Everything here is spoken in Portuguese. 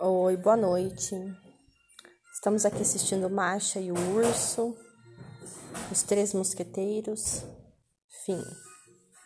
Oi, boa noite. Estamos aqui assistindo Macha e o Urso, Os Três Mosqueteiros, fim.